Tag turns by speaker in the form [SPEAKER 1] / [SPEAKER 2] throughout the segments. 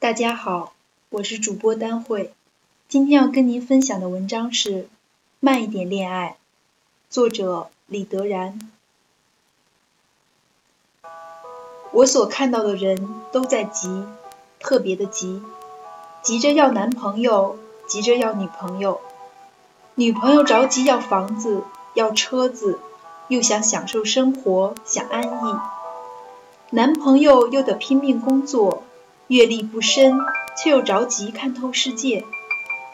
[SPEAKER 1] 大家好，我是主播丹慧，今天要跟您分享的文章是《慢一点恋爱》，作者李德然。我所看到的人都在急，特别的急，急着要男朋友，急着要女朋友，女朋友着急要房子、要车子，又想享受生活，想安逸，男朋友又得拼命工作。阅历不深，却又着急看透世界，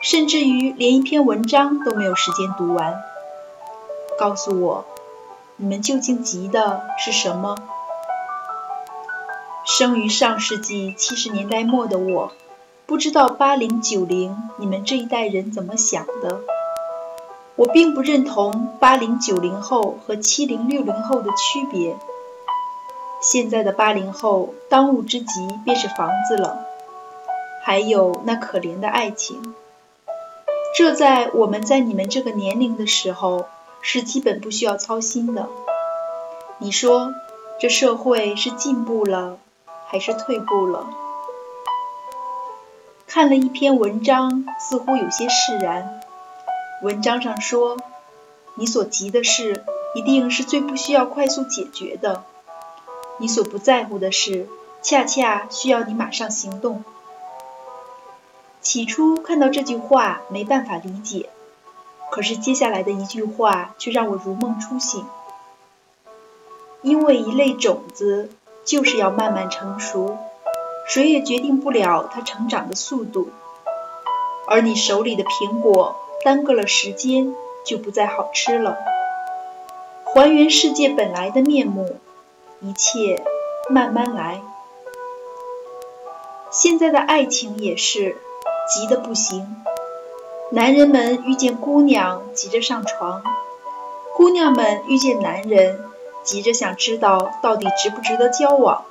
[SPEAKER 1] 甚至于连一篇文章都没有时间读完。告诉我，你们究竟急的是什么？生于上世纪七十年代末的我，不知道八零九零你们这一代人怎么想的。我并不认同八零九零后和七零六零后的区别。现在的八零后当务之急便是房子了，还有那可怜的爱情。这在我们在你们这个年龄的时候是基本不需要操心的。你说这社会是进步了还是退步了？看了一篇文章，似乎有些释然。文章上说，你所急的事一定是最不需要快速解决的。你所不在乎的事，恰恰需要你马上行动。起初看到这句话没办法理解，可是接下来的一句话却让我如梦初醒。因为一类种子就是要慢慢成熟，谁也决定不了它成长的速度。而你手里的苹果耽搁了时间，就不再好吃了。还原世界本来的面目。一切慢慢来。现在的爱情也是急得不行。男人们遇见姑娘急着上床，姑娘们遇见男人急着想知道到底值不值得交往，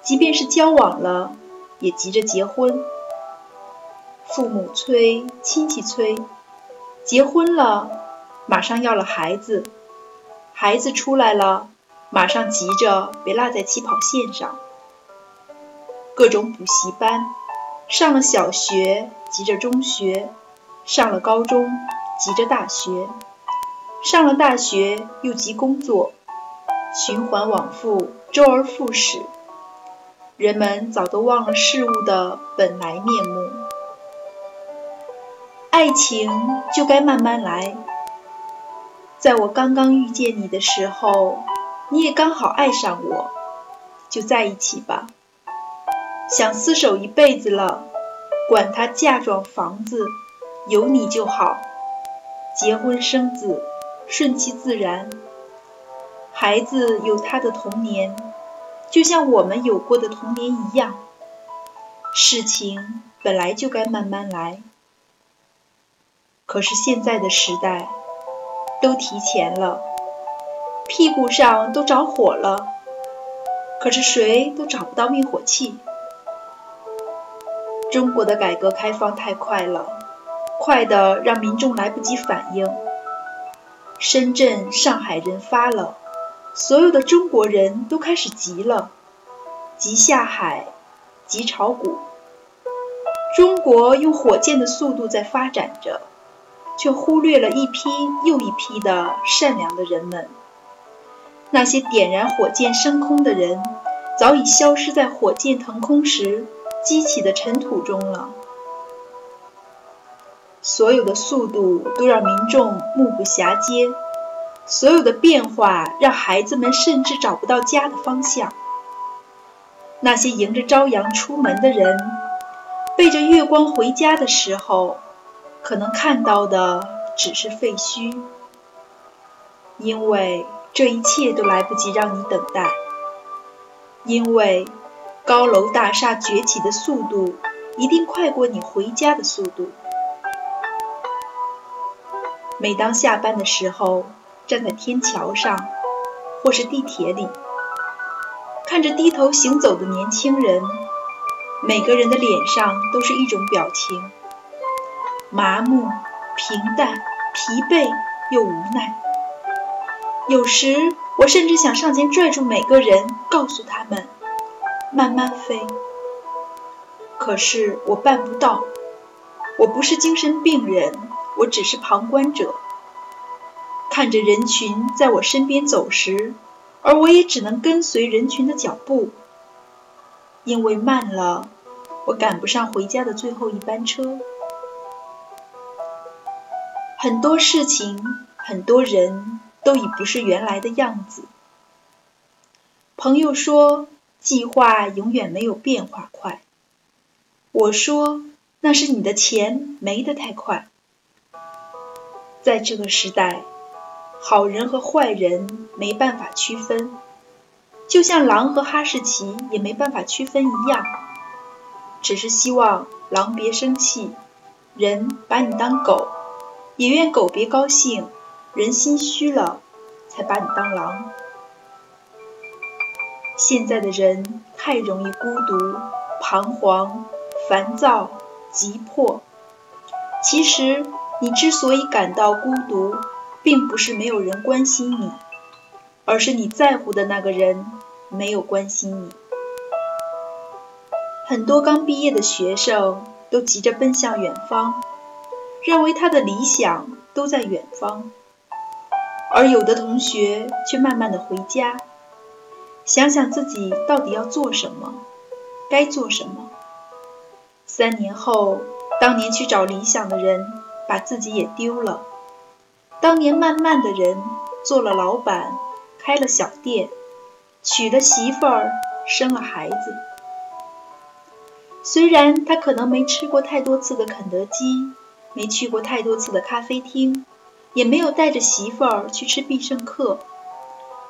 [SPEAKER 1] 即便是交往了，也急着结婚。父母催，亲戚催，结婚了，马上要了孩子，孩子出来了。马上急着别落在起跑线上，各种补习班，上了小学急着中学，上了高中急着大学，上了大学又急工作，循环往复，周而复始。人们早都忘了事物的本来面目，爱情就该慢慢来。在我刚刚遇见你的时候。你也刚好爱上我，就在一起吧。想厮守一辈子了，管他嫁妆房子，有你就好。结婚生子，顺其自然。孩子有他的童年，就像我们有过的童年一样。事情本来就该慢慢来。可是现在的时代，都提前了。屁股上都着火了，可是谁都找不到灭火器。中国的改革开放太快了，快的让民众来不及反应。深圳、上海人发了，所有的中国人都开始急了，急下海，急炒股。中国用火箭的速度在发展着，却忽略了一批又一批的善良的人们。那些点燃火箭升空的人，早已消失在火箭腾空时激起的尘土中了。所有的速度都让民众目不暇接，所有的变化让孩子们甚至找不到家的方向。那些迎着朝阳出门的人，背着月光回家的时候，可能看到的只是废墟，因为。这一切都来不及让你等待，因为高楼大厦崛起的速度一定快过你回家的速度。每当下班的时候，站在天桥上或是地铁里，看着低头行走的年轻人，每个人的脸上都是一种表情：麻木、平淡、疲惫又无奈。有时，我甚至想上前拽住每个人，告诉他们：慢慢飞。可是我办不到。我不是精神病人，我只是旁观者，看着人群在我身边走时，而我也只能跟随人群的脚步，因为慢了，我赶不上回家的最后一班车。很多事情，很多人都已不是原来的样子。朋友说，计划永远没有变化快。我说。那是你的钱没得太快。在这个时代，好人和坏人没办法区分，就像狼和哈士奇也没办法区分一样。只是希望狼别生气，人把你当狗，也愿狗别高兴，人心虚了才把你当狼。现在的人太容易孤独、彷徨、烦躁。急迫。其实，你之所以感到孤独，并不是没有人关心你，而是你在乎的那个人没有关心你。很多刚毕业的学生都急着奔向远方，认为他的理想都在远方，而有的同学却慢慢的回家，想想自己到底要做什么，该做什么。三年后，当年去找理想的人，把自己也丢了。当年慢慢的人，做了老板，开了小店，娶了媳妇儿，生了孩子。虽然他可能没吃过太多次的肯德基，没去过太多次的咖啡厅，也没有带着媳妇儿去吃必胜客，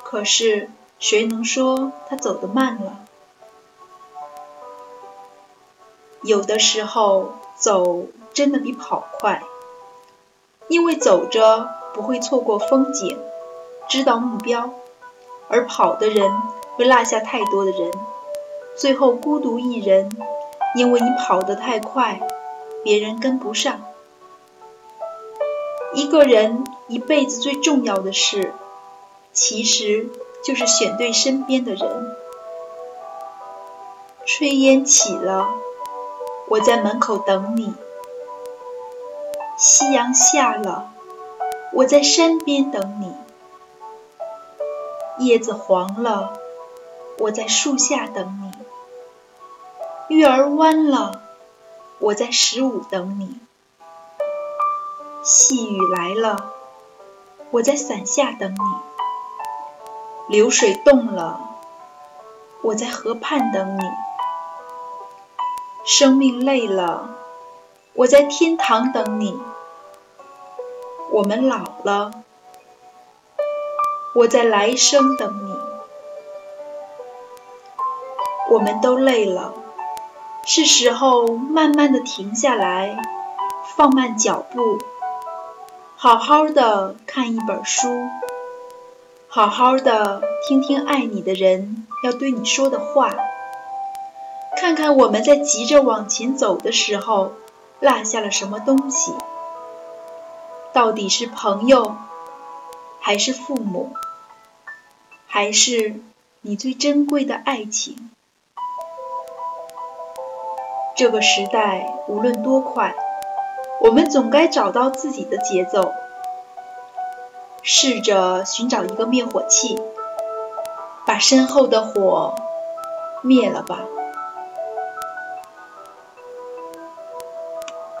[SPEAKER 1] 可是谁能说他走得慢了？有的时候走真的比跑快，因为走着不会错过风景，知道目标；而跑的人会落下太多的人，最后孤独一人，因为你跑得太快，别人跟不上。一个人一辈子最重要的事，其实就是选对身边的人。炊烟起了。我在门口等你，夕阳下了，我在山边等你；叶子黄了，我在树下等你；月儿弯了，我在十五等你；细雨来了，我在伞下等你；流水动了，我在河畔等你。生命累了，我在天堂等你；我们老了，我在来生等你。我们都累了，是时候慢慢的停下来，放慢脚步，好好的看一本书，好好的听听爱你的人要对你说的话。看看我们在急着往前走的时候，落下了什么东西？到底是朋友，还是父母，还是你最珍贵的爱情？这个时代无论多快，我们总该找到自己的节奏。试着寻找一个灭火器，把身后的火灭了吧。